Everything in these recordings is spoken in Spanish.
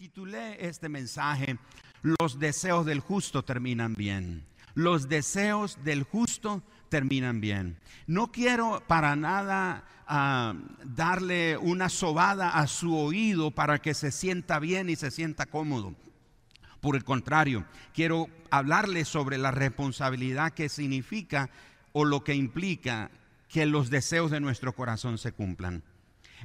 Titulé este mensaje, Los deseos del justo terminan bien. Los deseos del justo terminan bien. No quiero para nada ah, darle una sobada a su oído para que se sienta bien y se sienta cómodo. Por el contrario, quiero hablarle sobre la responsabilidad que significa o lo que implica que los deseos de nuestro corazón se cumplan.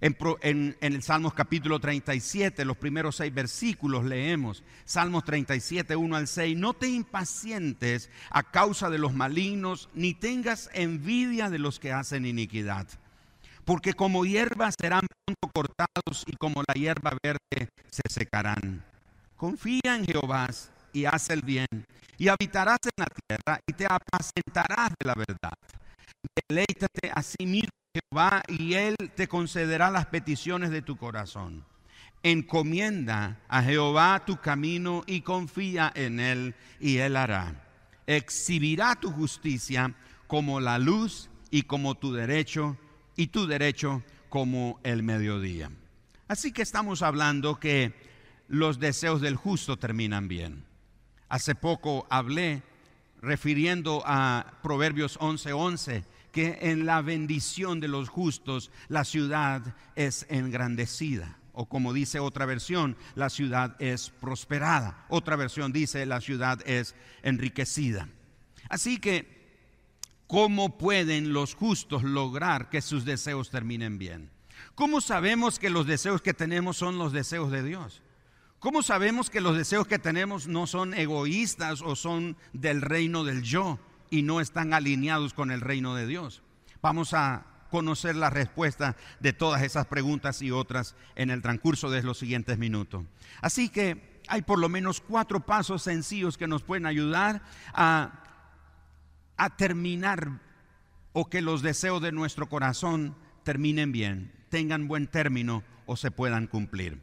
En, el Salmos capítulo 37, los primeros seis versículos leemos, Salmos 37, 1 al 6, no te impacientes a causa de los malignos, ni tengas envidia de los que hacen iniquidad, porque como hierba serán pronto cortados y como la hierba verde se secarán. Confía en Jehová y haz el bien, y habitarás en la tierra y te apacentarás de la verdad. Deleítate a sí mismo Jehová y Él te concederá las peticiones de tu corazón. Encomienda a Jehová tu camino y confía en Él y Él hará. Exhibirá tu justicia como la luz y como tu derecho y tu derecho como el mediodía. Así que estamos hablando que los deseos del justo terminan bien. Hace poco hablé refiriendo a Proverbios 11:11. 11, que en la bendición de los justos la ciudad es engrandecida. O como dice otra versión, la ciudad es prosperada. Otra versión dice, la ciudad es enriquecida. Así que, ¿cómo pueden los justos lograr que sus deseos terminen bien? ¿Cómo sabemos que los deseos que tenemos son los deseos de Dios? ¿Cómo sabemos que los deseos que tenemos no son egoístas o son del reino del yo? Y no están alineados con el reino de Dios. Vamos a conocer la respuesta de todas esas preguntas y otras en el transcurso de los siguientes minutos. Así que hay por lo menos cuatro pasos sencillos que nos pueden ayudar a, terminar o que los deseos de nuestro corazón terminen bien, tengan buen término o se puedan cumplir.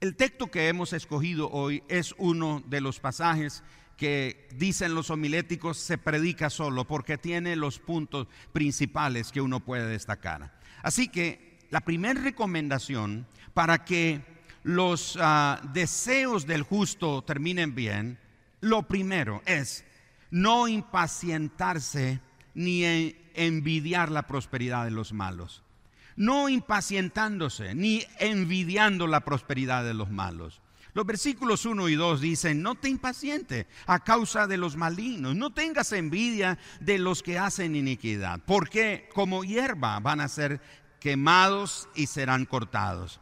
El texto que hemos escogido hoy es uno de los pasajes que dicen los homiléticos se predica solo porque tiene los puntos principales que uno puede destacar. Así que la primera recomendación para que los ah, deseos del justo terminen bien, lo primero es no impacientarse ni envidiar la prosperidad de los malos. No impacientándose ni envidiando la prosperidad de los malos. Los versículos 1 y 2 dicen, no te impaciente a causa de los malignos, no tengas envidia de los que hacen iniquidad, porque como hierba van a ser quemados y serán cortados.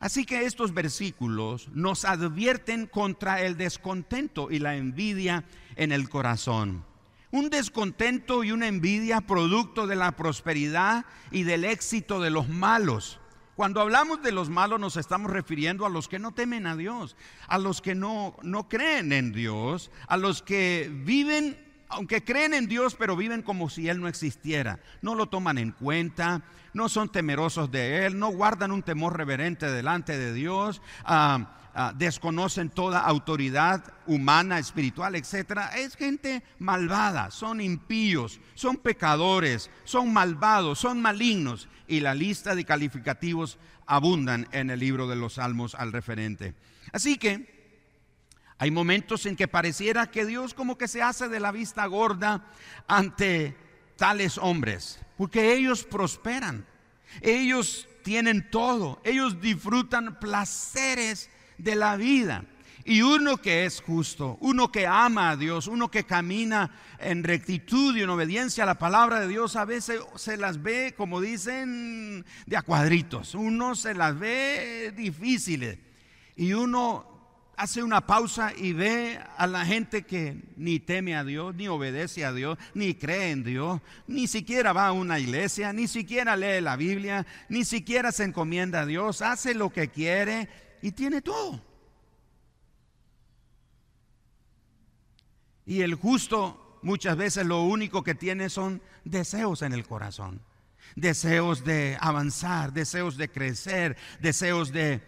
Así que estos versículos nos advierten contra el descontento y la envidia en el corazón. Un descontento y una envidia producto de la prosperidad y del éxito de los malos. Cuando hablamos de los malos nos estamos refiriendo a los que no temen a Dios, a los que no, no creen en Dios, a los que viven, aunque creen en Dios, pero viven como si Él no existiera. No lo toman en cuenta, no son temerosos de Él, no guardan un temor reverente delante de Dios. Ah, ah, desconocen toda autoridad humana, espiritual, etcétera, es gente malvada, son impíos, son pecadores, son malvados, son malignos y la lista de calificativos abundan en el libro de los Salmos al referente. Así que hay momentos en que pareciera que Dios como que se hace de la vista gorda ante tales hombres, porque ellos prosperan, ellos tienen todo, ellos disfrutan placeres de la vida. Y uno que es justo, uno que ama a Dios, uno que camina en rectitud y en obediencia a la palabra de Dios, a veces se las ve, como dicen, de a cuadritos. Uno se las ve difíciles. Y uno hace una pausa y ve a la gente que ni teme a Dios, ni obedece a Dios, ni cree en Dios, ni siquiera va a una iglesia, ni siquiera lee la Biblia, ni siquiera se encomienda a Dios, hace lo que quiere y tiene todo. Y el justo muchas veces lo único que tiene son deseos en el corazón. Deseos de avanzar, deseos de crecer, deseos de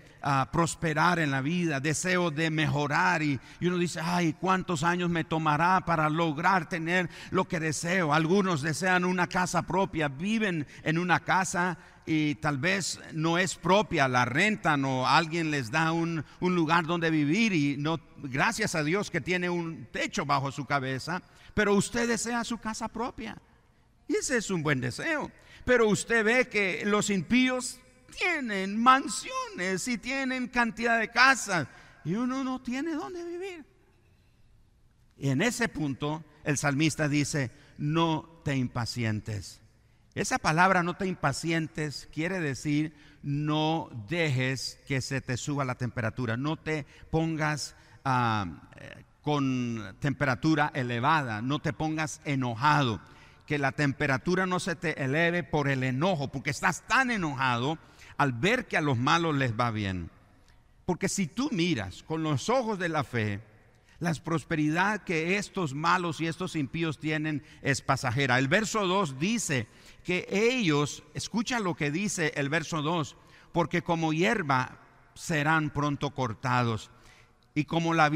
prosperar en la vida, deseo de mejorar y, y, uno dice, ay, ¿cuántos años me tomará para lograr tener lo que deseo? Algunos desean una casa propia, viven en una casa y tal vez no es propia, la rentan o alguien les da un, un, lugar donde vivir y no, gracias a Dios que tiene un techo bajo su cabeza, pero usted desea su casa propia. Y ese es un buen deseo. Pero usted ve que los impíos tienen mansiones y tienen cantidad de casas y uno no tiene dónde vivir. Y en ese punto el salmista dice, no te impacientes. Esa palabra no te impacientes quiere decir no dejes que se te suba la temperatura, no te pongas uh, con temperatura elevada, no te pongas enojado, que la temperatura no se te eleve por el enojo, porque estás tan enojado al ver que a los malos les va bien. Porque si tú miras con los ojos de la fe, la prosperidad que estos malos y estos impíos tienen es pasajera. El verso 2 dice que ellos, escucha lo que dice el verso 2, porque como hierba serán pronto cortados y como la,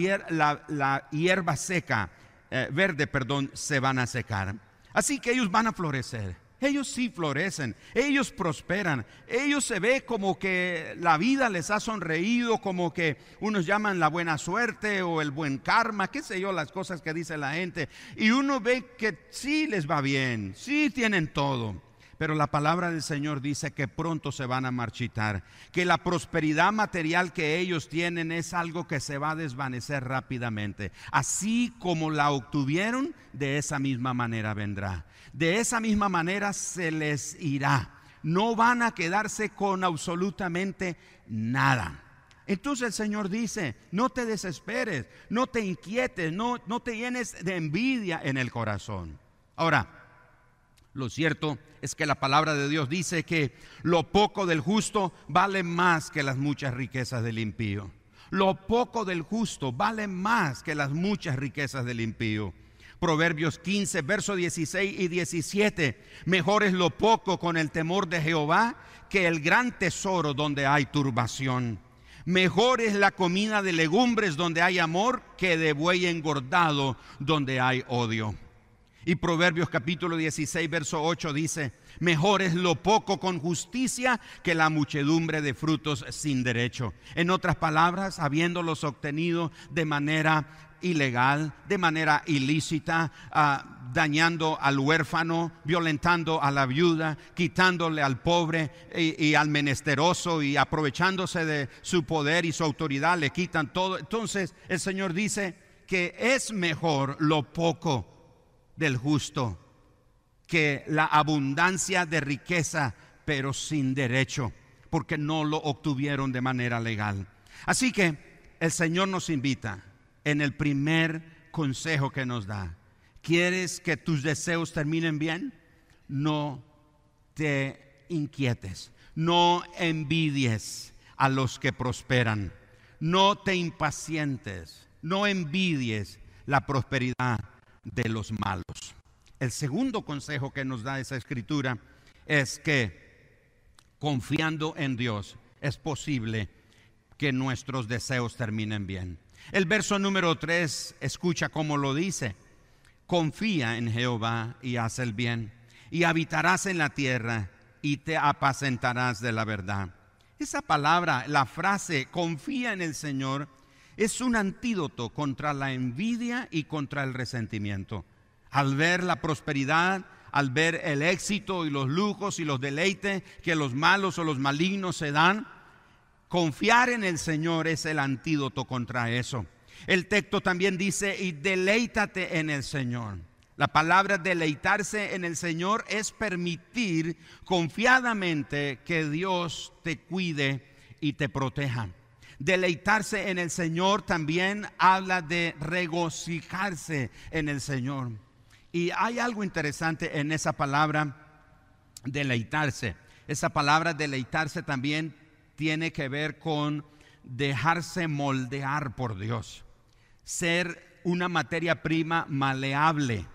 hierba seca, eh, verde, perdón, se van a secar. Así que ellos van a florecer. Ellos sí florecen, ellos prosperan, ellos se ve como que la vida les ha sonreído, como que unos llaman la buena suerte o el buen karma, qué sé yo, las cosas que dice la gente. Y uno ve que sí les va bien, sí tienen todo. Pero la palabra del Señor dice que pronto se van a marchitar, que la prosperidad material que ellos tienen es algo que se va a desvanecer rápidamente. Así como la obtuvieron, de esa misma manera vendrá. De esa misma manera se les irá. No van a quedarse con absolutamente nada. Entonces el Señor dice, no te desesperes, no te inquietes, no, no te llenes de envidia en el corazón. Ahora, lo cierto es que la palabra de Dios dice que lo poco del justo vale más que las muchas riquezas del impío. Lo poco del justo vale más que las muchas riquezas del impío. Proverbios 15, versos 16 y 17. Mejor es lo poco con el temor de Jehová que el gran tesoro donde hay turbación. Mejor es la comida de legumbres donde hay amor que de buey engordado donde hay odio. Y Proverbios capítulo 16, verso 8 dice, mejor es lo poco con justicia que la muchedumbre de frutos sin derecho. En otras palabras, habiéndolos obtenido de manera ilegal, de manera ilícita, uh, dañando al huérfano, violentando a la viuda, quitándole al pobre y, al menesteroso y aprovechándose de su poder y su autoridad, le quitan todo. Entonces el Señor dice que es mejor lo poco del justo que la abundancia de riqueza, pero sin derecho, porque no lo obtuvieron de manera legal. Así que el Señor nos invita en el primer consejo que nos da. ¿Quieres que tus deseos terminen bien? No te inquietes, no envidies a los que prosperan, no te impacientes, no envidies la prosperidad de los malos. El segundo consejo que nos da esa escritura es que confiando en Dios es posible que nuestros deseos terminen bien. El verso número 3 escucha cómo lo dice. Confía en Jehová y haz el bien, y habitarás en la tierra y te apacentarás de la verdad. Esa palabra, la frase confía en el Señor, es un antídoto contra la envidia y contra el resentimiento. Al ver la prosperidad, al ver el éxito y los lujos y los deleites que los malos o los malignos se dan, confiar en el Señor es el antídoto contra eso. El texto también dice, y deleítate en el Señor. La palabra deleitarse en el Señor es permitir confiadamente que Dios te cuide y te proteja. Deleitarse en el Señor también habla de regocijarse en el Señor. Y hay algo interesante en esa palabra deleitarse. Esa palabra deleitarse también tiene que ver con dejarse moldear por Dios. Ser una materia prima maleable.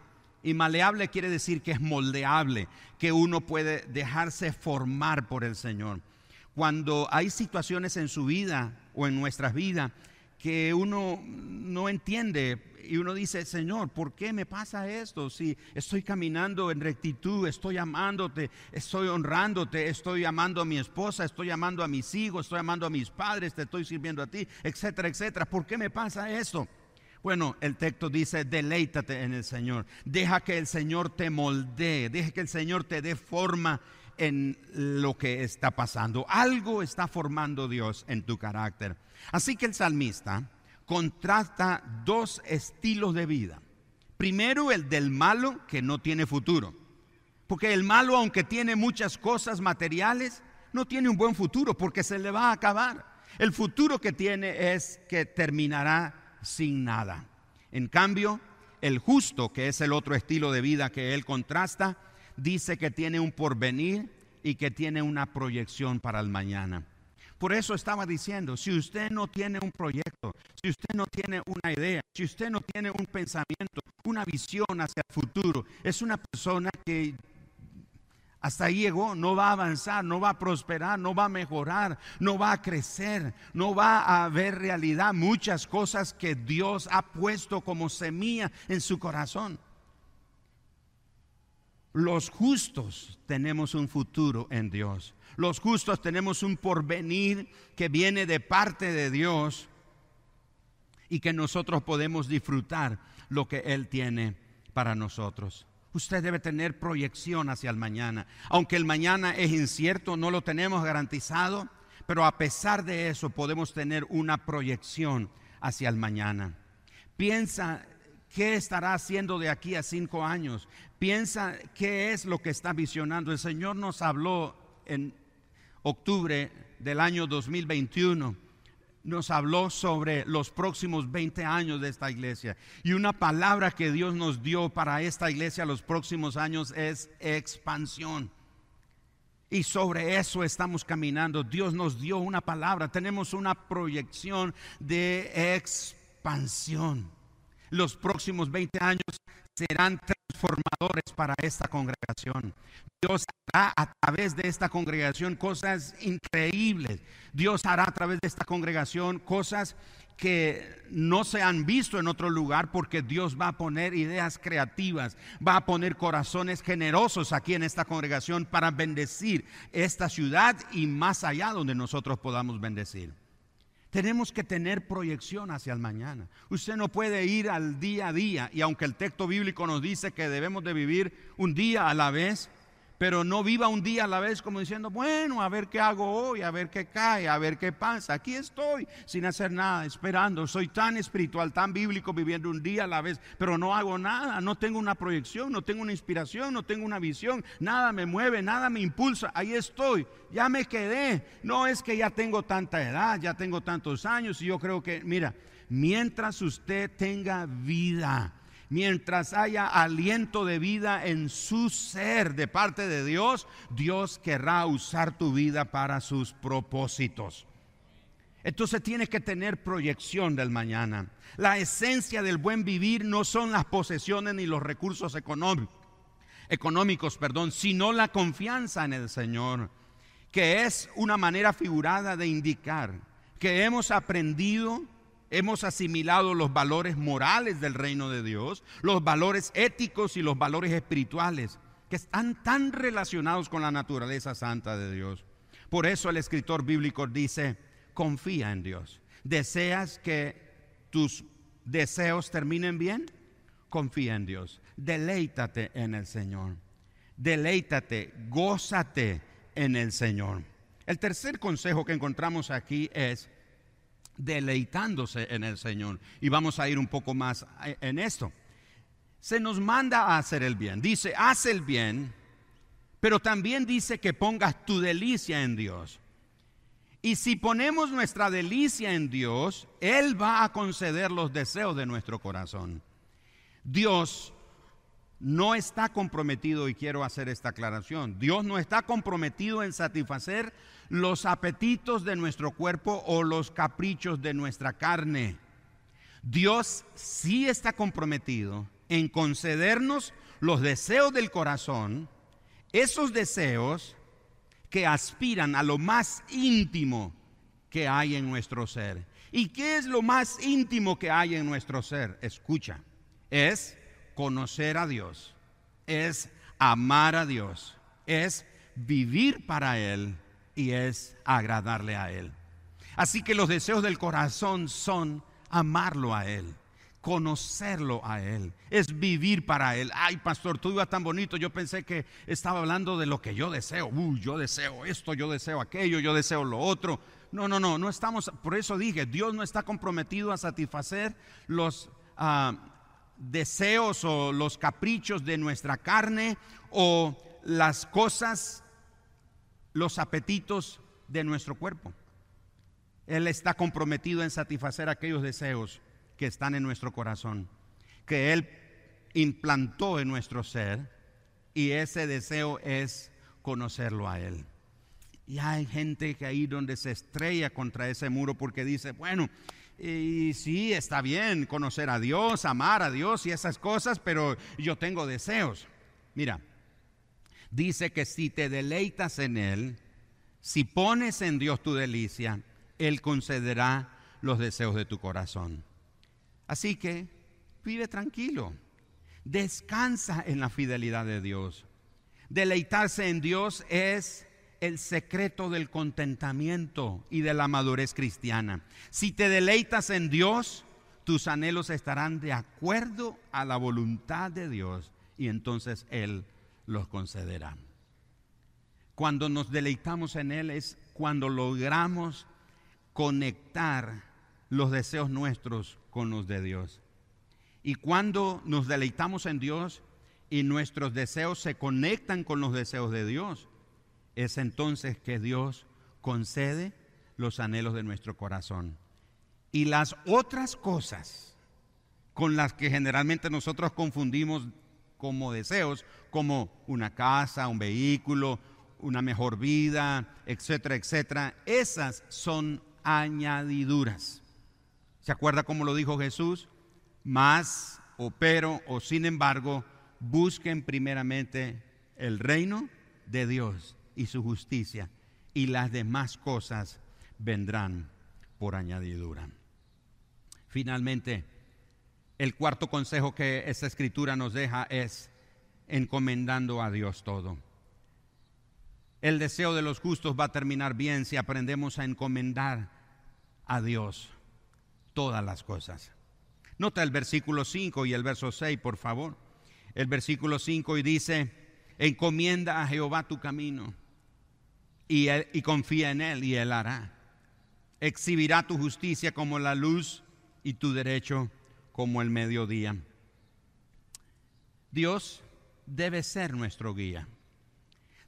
Y maleable quiere decir que es moldeable, que uno puede dejarse formar por el Señor. cuando hay situaciones en su vida o en nuestras vidas que uno no entiende y uno dice, Señor, ¿por qué me pasa esto? Si estoy caminando en rectitud, estoy amándote, estoy honrándote, estoy amando a mi esposa, estoy amando a mis hijos, estoy amando a mis padres, te estoy sirviendo a ti, etcétera, etcétera. ¿Por qué me pasa esto? Bueno, el texto dice, deleítate en el Señor, deja que el Señor te moldee, deja que el Señor te dé forma en lo que está pasando. Algo está formando Dios en tu carácter. Así que el salmista contrasta dos estilos de vida. Primero el del malo que no tiene futuro. Porque el malo, aunque tiene muchas cosas materiales, no tiene un buen futuro porque se le va a acabar. El futuro que tiene es que terminará sin nada. En cambio, el justo, que es el otro estilo de vida que él contrasta, dice que tiene un porvenir y que tiene una proyección para el mañana. Por eso estaba diciendo, si usted no tiene un proyecto, si usted no tiene una idea, si usted no tiene un pensamiento, una visión hacia el futuro, es una persona que hasta ahí llegó, no va a avanzar, no va a prosperar, no va a mejorar, no va a crecer, no va a ver realidad muchas cosas que Dios ha puesto como semilla en su corazón. Los justos tenemos un futuro en Dios. Los justos tenemos un porvenir que viene de parte de Dios y que nosotros podemos disfrutar lo que Él tiene para nosotros. Usted debe tener proyección hacia el mañana. Aunque el mañana es incierto, no lo tenemos garantizado, pero a pesar de eso podemos tener una proyección hacia el mañana. Piensa qué estará haciendo de aquí a cinco años. Piensa qué es lo que está visionando. El Señor nos habló en octubre del año 2021 nos habló sobre los próximos 20 años de esta iglesia. Y una palabra que Dios nos dio para esta iglesia los próximos años es expansión. Y sobre eso estamos caminando. Dios nos dio una palabra. Tenemos una proyección de expansión. Los próximos 20 años serán transformadores para esta congregación. Dios hará a través de esta congregación cosas increíbles. Dios hará a través de esta congregación cosas que no se han visto en otro lugar porque Dios va a poner ideas creativas, va a poner corazones generosos aquí en esta congregación para bendecir esta ciudad y más allá donde nosotros podamos bendecir. Tenemos que tener proyección hacia el mañana. Usted no puede ir al día a día y aunque el texto bíblico nos dice que debemos de vivir un día a la vez, pero no viva un día a la vez como diciendo, bueno, a ver qué hago hoy, a ver qué cae, a ver qué pasa. Aquí estoy sin hacer nada, esperando. Soy tan espiritual, tan bíblico, viviendo un día a la vez, pero no hago nada, no tengo una proyección, no tengo una inspiración, no tengo una visión, nada me mueve, nada me impulsa. Ahí estoy, ya me quedé. No es que ya tengo tanta edad, ya tengo tantos años y yo creo que, mira, mientras usted tenga vida, mientras haya aliento de vida en su ser de parte de Dios, Dios querrá usar tu vida para sus propósitos. Entonces tiene que tener proyección del mañana. La esencia del buen vivir no son las posesiones ni los recursos económicos, económicos, perdón, sino la confianza en el Señor, que es una manera figurada de indicar que hemos aprendido hemos asimilado los valores morales del reino de Dios, los valores éticos y los valores espirituales, que están tan relacionados con la naturaleza santa de Dios. Por eso el escritor bíblico dice, confía en Dios. ¿Deseas que tus deseos terminen bien? Confía en Dios. Deleítate en el Señor. Deleítate, gózate en el Señor. El tercer consejo que encontramos aquí es, deleitándose en el Señor. Y vamos a ir un poco más en esto. Se nos manda a hacer el bien. Dice, haz el bien, pero también dice que pongas tu delicia en Dios. Y si ponemos nuestra delicia en Dios, Él va a conceder los deseos de nuestro corazón. Dios no está comprometido, y quiero hacer esta aclaración, Dios no está comprometido en satisfacer los apetitos de nuestro cuerpo o los caprichos de nuestra carne. Dios sí está comprometido en concedernos los deseos del corazón, esos deseos que aspiran a lo más íntimo que hay en nuestro ser. ¿Y qué es lo más íntimo que hay en nuestro ser? Escucha, es conocer a Dios, es amar a Dios, es vivir para Él y es agradarle a Él. Así que los deseos del corazón son amarlo a Él, conocerlo a Él, es vivir para Él. Ay, pastor, tú ibas tan bonito, yo pensé que estaba hablando de lo que yo deseo. Uy, yo deseo esto, yo deseo aquello, yo deseo lo otro. No, no, no, no estamos, por eso dije, Dios no está comprometido a satisfacer los ah, deseos o los caprichos de nuestra carne o las cosas, los apetitos de nuestro cuerpo. Él está comprometido en satisfacer aquellos deseos que están en nuestro corazón, que Él implantó en nuestro ser, y ese deseo es conocerlo a Él. Y hay gente que ahí donde se estrella contra ese muro porque dice, bueno, y sí, está bien conocer a Dios, amar a Dios y esas cosas, pero yo tengo deseos. Mira, dice que si te deleitas en Él, si pones en Dios tu delicia, Él concederá los deseos de tu corazón. Así que vive tranquilo, descansa en la fidelidad de Dios. Deleitarse en Dios es el secreto del contentamiento y de la madurez cristiana. Si te deleitas en Dios, tus anhelos estarán de acuerdo a la voluntad de Dios y entonces Él los concederá. Cuando nos deleitamos en Él es cuando logramos conectar los deseos nuestros con los de Dios. Y cuando nos deleitamos en Dios y nuestros deseos se conectan con los deseos de Dios, es entonces que Dios concede los anhelos de nuestro corazón. Y las otras cosas con las que generalmente nosotros confundimos como deseos, como una casa, un vehículo, una mejor vida, etcétera, etcétera, esas son añadiduras. ¿Se acuerda cómo lo dijo Jesús? Más o pero o sin embargo, busquen primeramente el reino de Dios y su justicia, y las demás cosas vendrán por añadidura. Finalmente, el cuarto consejo que esta escritura nos deja es encomendando a Dios todo. El deseo de los justos va a terminar bien si aprendemos a encomendar a Dios todas las cosas. Nota el versículo 5 y el verso 6, por favor. El versículo 5 y dice, encomienda a Jehová tu camino y, confía en Él y Él hará. Exhibirá tu justicia como la luz y tu derecho como el mediodía. Dios debe ser nuestro guía.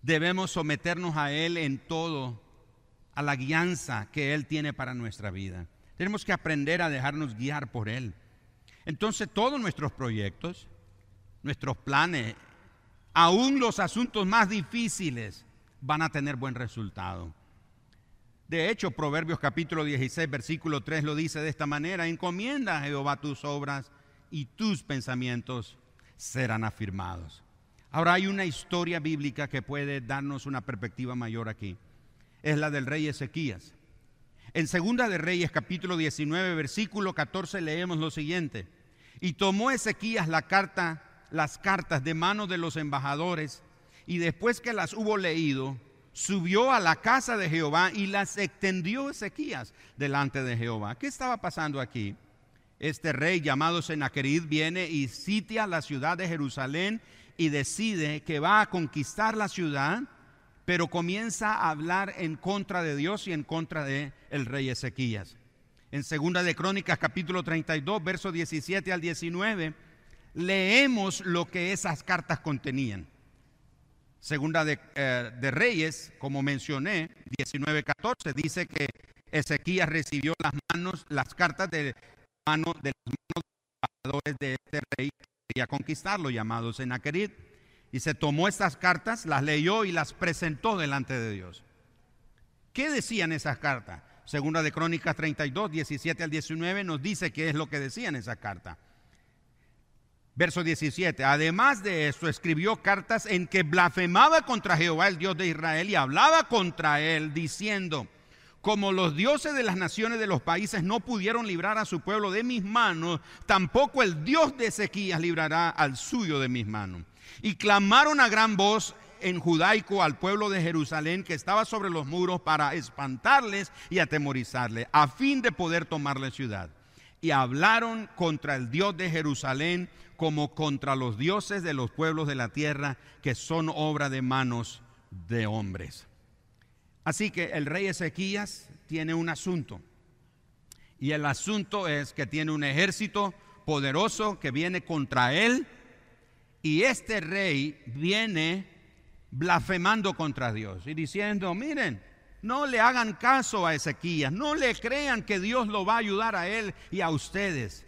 Debemos someternos a Él en todo, a la guianza que Él tiene para nuestra vida. Tenemos que aprender a dejarnos guiar por Él. Entonces todos nuestros proyectos, nuestros planes, aún los asuntos más difíciles, van a tener buen resultado. De hecho, Proverbios capítulo 16, versículo 3 lo dice de esta manera, encomienda a Jehová tus obras y tus pensamientos serán afirmados. Ahora hay una historia bíblica que puede darnos una perspectiva mayor aquí. Es la del rey Ezequías. En Segunda de Reyes capítulo 19, versículo 14 leemos lo siguiente. Y tomó Ezequías las cartas de manos de los embajadores y después que las hubo leído, subió a la casa de Jehová y las extendió Ezequías delante de Jehová. ¿Qué estaba pasando aquí? Este rey llamado Senaquerid viene y sitia la ciudad de Jerusalén y decide que va a conquistar la ciudad, pero comienza a hablar en contra de Dios y en contra de el rey Ezequías. En Segunda de Crónicas capítulo 32, versos 17 al 19, leemos lo que esas cartas contenían. Segunda eh, de, Reyes, como mencioné, 19:14, dice que Ezequías recibió las manos, las cartas de, mano, de los manos de este rey que quería conquistarlo, llamado Senaquerid. Y se tomó estas cartas, las leyó y las presentó delante de Dios. ¿Qué decían esas cartas? Segunda de Crónicas 32, 17 al 19 nos dice qué es lo que decían esas cartas. Verso 17. Además de esto, escribió cartas en que blasfemaba contra Jehová, el Dios de Israel, y hablaba contra él, diciendo, como los dioses de las naciones de los países no pudieron librar a su pueblo de mis manos, tampoco el Dios de Ezequías librará al suyo de mis manos. Y clamaron a gran voz en judaico al pueblo de Jerusalén que estaba sobre los muros para espantarles y atemorizarles, a fin de poder tomar la ciudad. Y hablaron contra el Dios de Jerusalén como contra los dioses de los pueblos de la tierra que son obra de manos de hombres. Así que el rey Ezequías tiene un asunto. Y el asunto es que tiene un ejército poderoso que viene contra él. Y este rey viene blasfemando contra Dios y diciendo, miren, no le hagan caso a Ezequías, no le crean que Dios lo va a ayudar a él y a ustedes.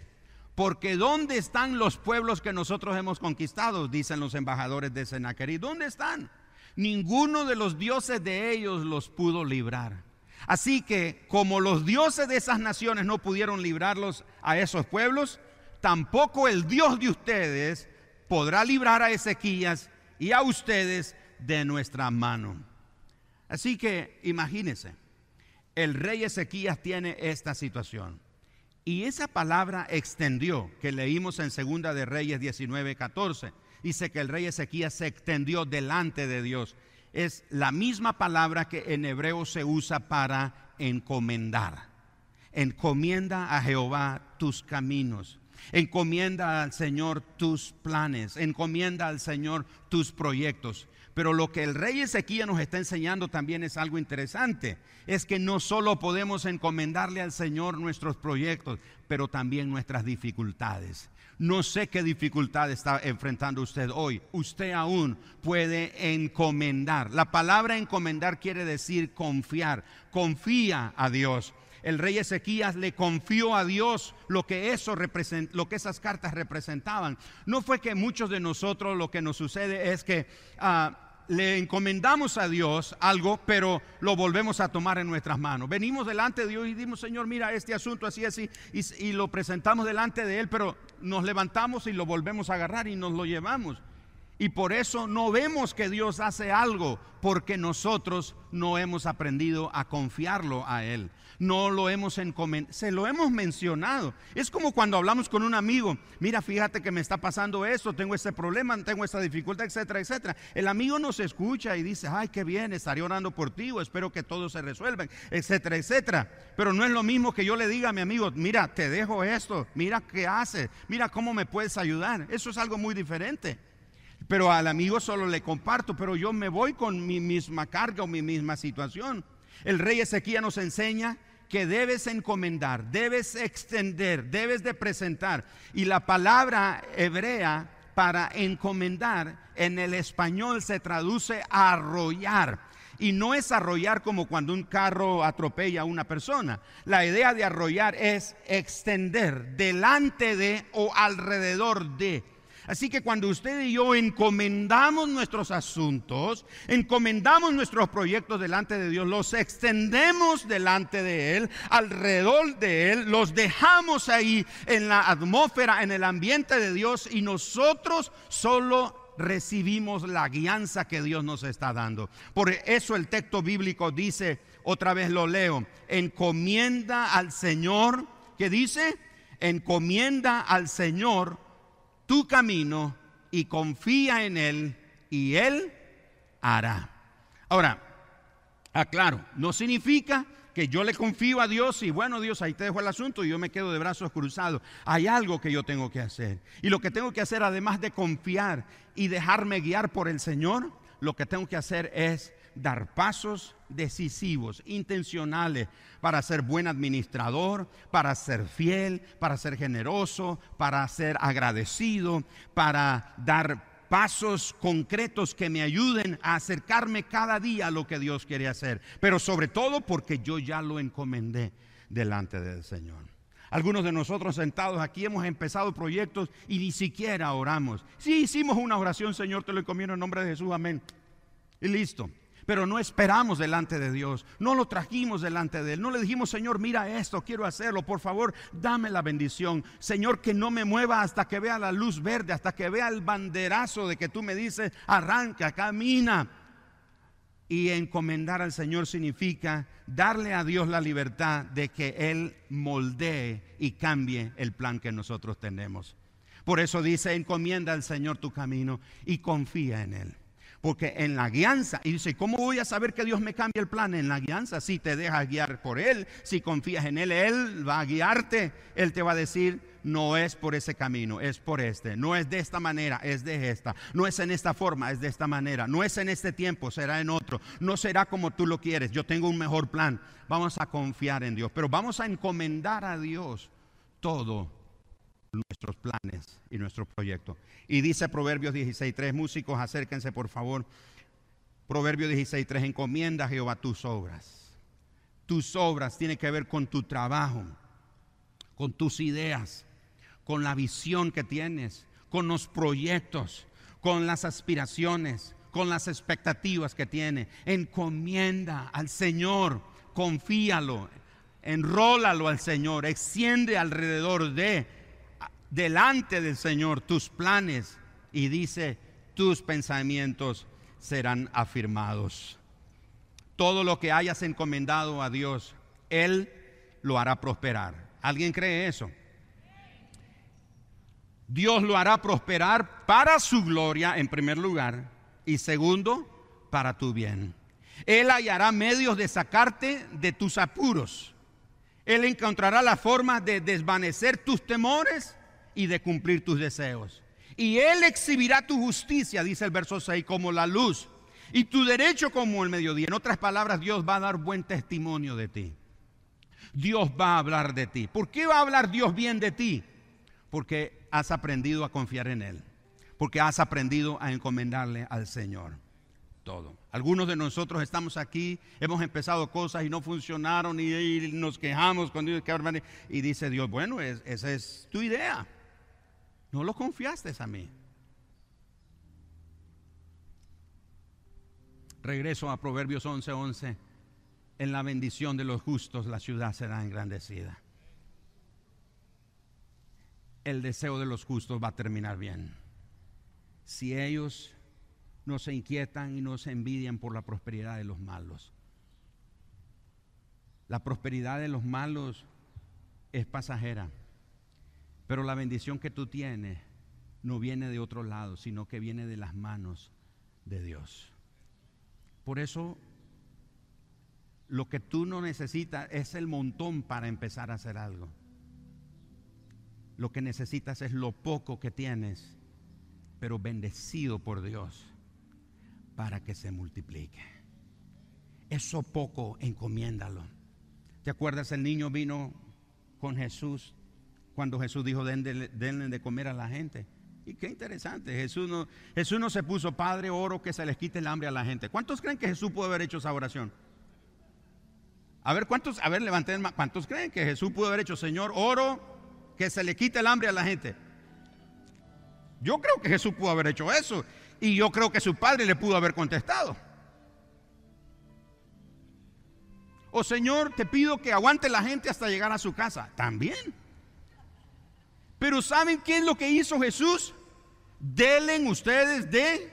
Porque ¿dónde están los pueblos que nosotros hemos conquistado? Dicen los embajadores de Sennacherib. ¿Dónde están? Ninguno de los dioses de ellos los pudo librar. Así que como los dioses de esas naciones no pudieron librarlos a esos pueblos, tampoco el Dios de ustedes podrá librar a Ezequías y a ustedes de nuestra mano. Así que imagínense, el rey Ezequías tiene esta situación. Y esa palabra extendió, que leímos en Segunda de Reyes 19, 14. Dice que el rey Ezequías se extendió delante de Dios. Es la misma palabra que en hebreo se usa para encomendar. Encomienda a Jehová tus caminos. Encomienda al Señor tus planes. Encomienda al Señor tus proyectos. Pero lo que el rey Ezequiel nos está enseñando también es algo interesante. Es que no solo podemos encomendarle al Señor nuestros proyectos, pero también nuestras dificultades. No sé qué dificultad está enfrentando usted hoy. Usted aún puede encomendar. La palabra encomendar quiere decir confiar. Confía a Dios el rey Ezequías le confió a Dios lo que, eso lo que esas cartas representaban. No fue que muchos de nosotros lo que nos sucede es que ah, le encomendamos a Dios algo, pero lo volvemos a tomar en nuestras manos. Venimos delante de Dios y dimos, Señor, mira este asunto así, así, y, y lo presentamos delante de Él, pero nos levantamos y lo volvemos a agarrar y nos lo llevamos. Y por eso no vemos que Dios hace algo, porque nosotros no hemos aprendido a confiarlo a Él no lo hemos encomendado, se lo hemos mencionado. Es como cuando hablamos con un amigo, mira, fíjate que me está pasando esto, tengo este problema, tengo esta dificultad, etcétera, etcétera. El amigo nos escucha y dice, ay, qué bien, estaré orando por ti o espero que todo se resuelva, etcétera, etcétera. Pero no es lo mismo que yo le diga a mi amigo, mira, te dejo esto, mira qué hace, mira cómo me puedes ayudar. Eso es algo muy diferente. Pero al amigo solo le comparto, pero yo me voy con mi misma carga o mi misma situación. El rey Ezequiel nos enseña que debes encomendar, debes extender, debes de presentar. Y la palabra hebrea para encomendar en el español se traduce arrollar. Y no es arrollar como cuando un carro atropella a una persona. La idea de arrollar es extender delante de o alrededor de. Así que cuando usted y yo encomendamos nuestros asuntos, encomendamos nuestros proyectos delante de Dios, los extendemos delante de Él, alrededor de Él, los dejamos ahí en la atmósfera, en el ambiente de Dios y nosotros solo recibimos la guianza que Dios nos está dando. Por eso el texto bíblico dice, otra vez lo leo, encomienda al Señor, ¿qué dice? Encomienda al Señor tu camino y confía en Él y Él hará. Ahora, aclaro, no significa que yo le confío a Dios y bueno Dios, ahí te dejo el asunto y yo me quedo de brazos cruzados. Hay algo que yo tengo que hacer. Y lo que tengo que hacer, además de confiar y dejarme guiar por el Señor, lo que tengo que hacer es dar pasos decisivos, intencionales, para ser buen administrador, para ser fiel, para ser generoso, para ser agradecido, para dar pasos concretos que me ayuden a acercarme cada día a lo que Dios quiere hacer. Pero sobre todo porque yo ya lo encomendé delante del Señor. Algunos de nosotros sentados aquí hemos empezado proyectos y ni siquiera oramos. Sí hicimos una oración, Señor, te lo encomiendo en nombre de Jesús, amén. Y listo. Pero no esperamos delante de Dios, no lo trajimos delante de Él, no le dijimos, Señor, mira esto, quiero hacerlo, por favor, dame la bendición. Señor, que no me mueva hasta que vea la luz verde, hasta que vea el banderazo de que tú me dices, arranca, camina. Y encomendar al Señor significa darle a Dios la libertad de que Él moldee y cambie el plan que nosotros tenemos. Por eso dice, encomienda al Señor tu camino y confía en Él. Porque en la guianza, y dice, ¿cómo voy a saber que Dios me cambia el plan? En la guianza, si te dejas guiar por Él, si confías en Él, Él va a guiarte. Él te va a decir, no es por ese camino, es por este. No es de esta manera, es de esta. No es en esta forma, es de esta manera. No es en este tiempo, será en otro. No será como tú lo quieres. Yo tengo un mejor plan. Vamos a confiar en Dios, pero vamos a encomendar a Dios todo nuestros planes y nuestros proyectos. Y dice Proverbios 16.3, músicos, acérquense por favor. Proverbios 16.3, encomienda a Jehová tus obras. Tus obras tienen que ver con tu trabajo, con tus ideas, con la visión que tienes, con los proyectos, con las aspiraciones, con las expectativas que tiene. Encomienda al Señor, confíalo, enrólalo al Señor, extiende alrededor de delante del Señor tus planes y dice, tus pensamientos serán afirmados. Todo lo que hayas encomendado a Dios, Él lo hará prosperar. ¿Alguien cree eso? Dios lo hará prosperar para su gloria en primer lugar y segundo, para tu bien. Él hallará medios de sacarte de tus apuros. Él encontrará la forma de desvanecer tus temores y de cumplir tus deseos. Y Él exhibirá tu justicia, dice el verso 6, como la luz y tu derecho como el mediodía. En otras palabras, Dios va a dar buen testimonio de ti. Dios va a hablar de ti. ¿Por qué va a hablar Dios bien de ti? Porque has aprendido a confiar en Él. Porque has aprendido a encomendarle al Señor todo. Algunos de nosotros estamos aquí, hemos empezado cosas y no funcionaron y, nos quejamos cuando y dice Dios, bueno, esa es tu idea. No lo confiaste a mí. Regreso a Proverbios 11:11. En la bendición de los justos la ciudad será engrandecida. El deseo de los justos va a terminar bien. Si ellos no se inquietan y no se envidian por la prosperidad de los malos. La prosperidad de los malos es pasajera. Pero la bendición que tú tienes no viene de otro lado, sino que viene de las manos de Dios. Por eso, lo que tú no necesitas es el montón para empezar a hacer algo. Lo que necesitas es lo poco que tienes, pero bendecido por Dios para que se multiplique. Eso poco encomiéndalo. ¿Te acuerdas? El niño vino con Jesús cuando Jesús dijo, denle, de comer a la gente. Y qué interesante, Jesús no, Jesús no se puso, Padre, oro que se les quite el hambre a la gente. ¿Cuántos creen que Jesús pudo haber hecho esa oración? A ver, ¿cuántos, a ver, levanten ¿cuántos creen que Jesús pudo haber hecho, Señor, oro que se le quite el hambre a la gente? Yo creo que Jesús pudo haber hecho eso. Y yo creo que su padre le pudo haber contestado. O Señor, te pido que aguante la gente hasta llegar a su casa. También. Pero ¿saben qué es lo que hizo Jesús? Delen ustedes de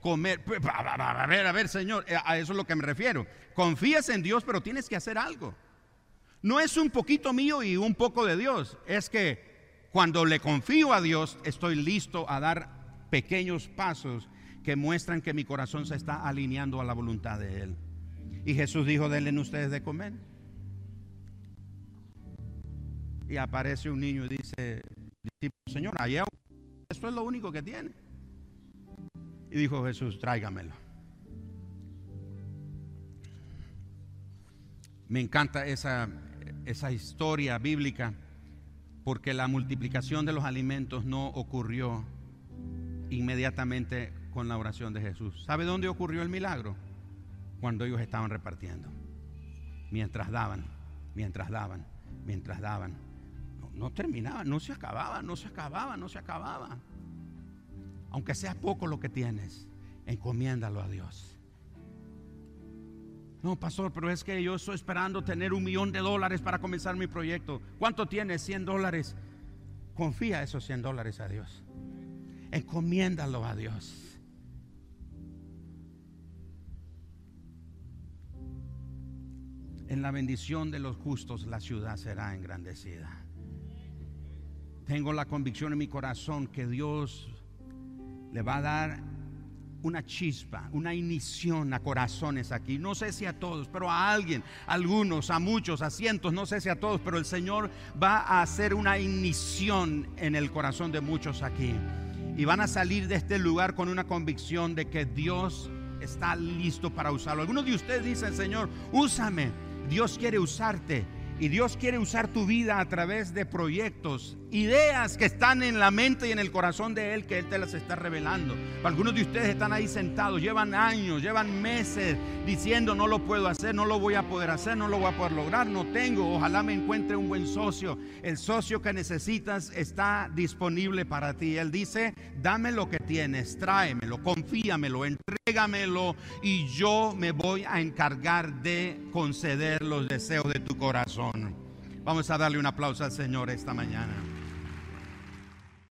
comer. A ver, a ver, Señor, eh, a eso es lo que me refiero. Confías en Dios, pero tienes que hacer algo. No es un poquito mío y un poco de Dios. Es que cuando le confío a Dios, estoy listo a dar pequeños pasos que muestran que mi corazón se está alineando a la voluntad de Él. Y Jesús dijo, denle ustedes de comer. Y aparece un niño y dice, Señor, allá, esto es lo único que tiene. Y dijo Jesús, tráigamelo. Me encanta esa, esa historia bíblica porque la multiplicación de los alimentos no ocurrió inmediatamente con la oración de Jesús. ¿Sabe dónde ocurrió el milagro? Cuando ellos estaban repartiendo. Mientras daban, mientras daban, mientras daban no terminaba, no se acababa, no se acababa, no se acababa. Aunque sea poco lo que tienes, encomiéndalo a Dios. No, pastor, pero es que yo estoy esperando tener un millón de dólares para comenzar mi proyecto. ¿Cuánto tienes? 100 dólares. Confía esos 100 dólares a Dios. Encomiéndalo a Dios. En la bendición de los justos la ciudad será engrandecida. Tengo la convicción en mi corazón que Dios le va a dar una chispa, una inición a corazones aquí. No sé si a todos, pero a alguien, a algunos, a muchos, a cientos, no sé si a todos, pero el Señor va a hacer una inición en el corazón de muchos aquí. Y van a salir de este lugar con una convicción de que Dios está listo para usarlo. Algunos de ustedes dicen, Señor, úsame. Dios quiere usarte. Y Dios quiere usar tu vida a través de proyectos, ideas que están en la mente y en el corazón de Él, que Él te las está revelando. Algunos de ustedes están ahí sentados, llevan años, llevan meses diciendo no lo puedo hacer, no lo voy a poder hacer, no lo voy a poder lograr, no tengo. Ojalá me encuentre un buen socio. El socio que necesitas está disponible para ti. Él dice, dame lo que tienes, tráemelo, confíamelo, entrégamelo y yo me voy a encargar de conceder los deseos de tu corazón. Vamos a darle un aplauso al Señor esta mañana.